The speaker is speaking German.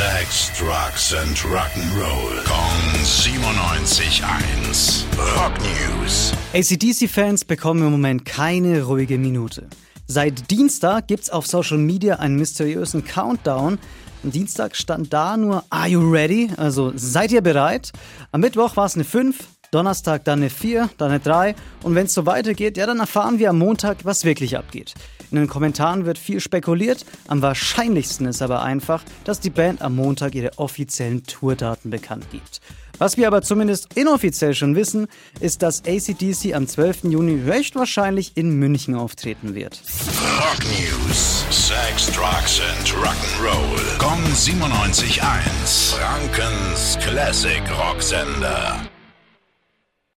Sex, Drugs and Rock'n'Roll. Kong 97.1. Rock News. ACDC-Fans bekommen im Moment keine ruhige Minute. Seit Dienstag gibt's auf Social Media einen mysteriösen Countdown. Am Dienstag stand da nur Are you ready? Also seid ihr bereit? Am Mittwoch war es eine 5, Donnerstag dann eine 4, dann eine 3 und wenn es so weitergeht, ja, dann erfahren wir am Montag, was wirklich abgeht. In den Kommentaren wird viel spekuliert, am wahrscheinlichsten ist aber einfach, dass die Band am Montag ihre offiziellen Tourdaten bekannt gibt. Was wir aber zumindest inoffiziell schon wissen, ist, dass ACDC am 12. Juni recht wahrscheinlich in München auftreten wird. Rock News. Sex, Drugs and Rock'n'Roll. Kong 97.1. Frankens Classic Rocksender.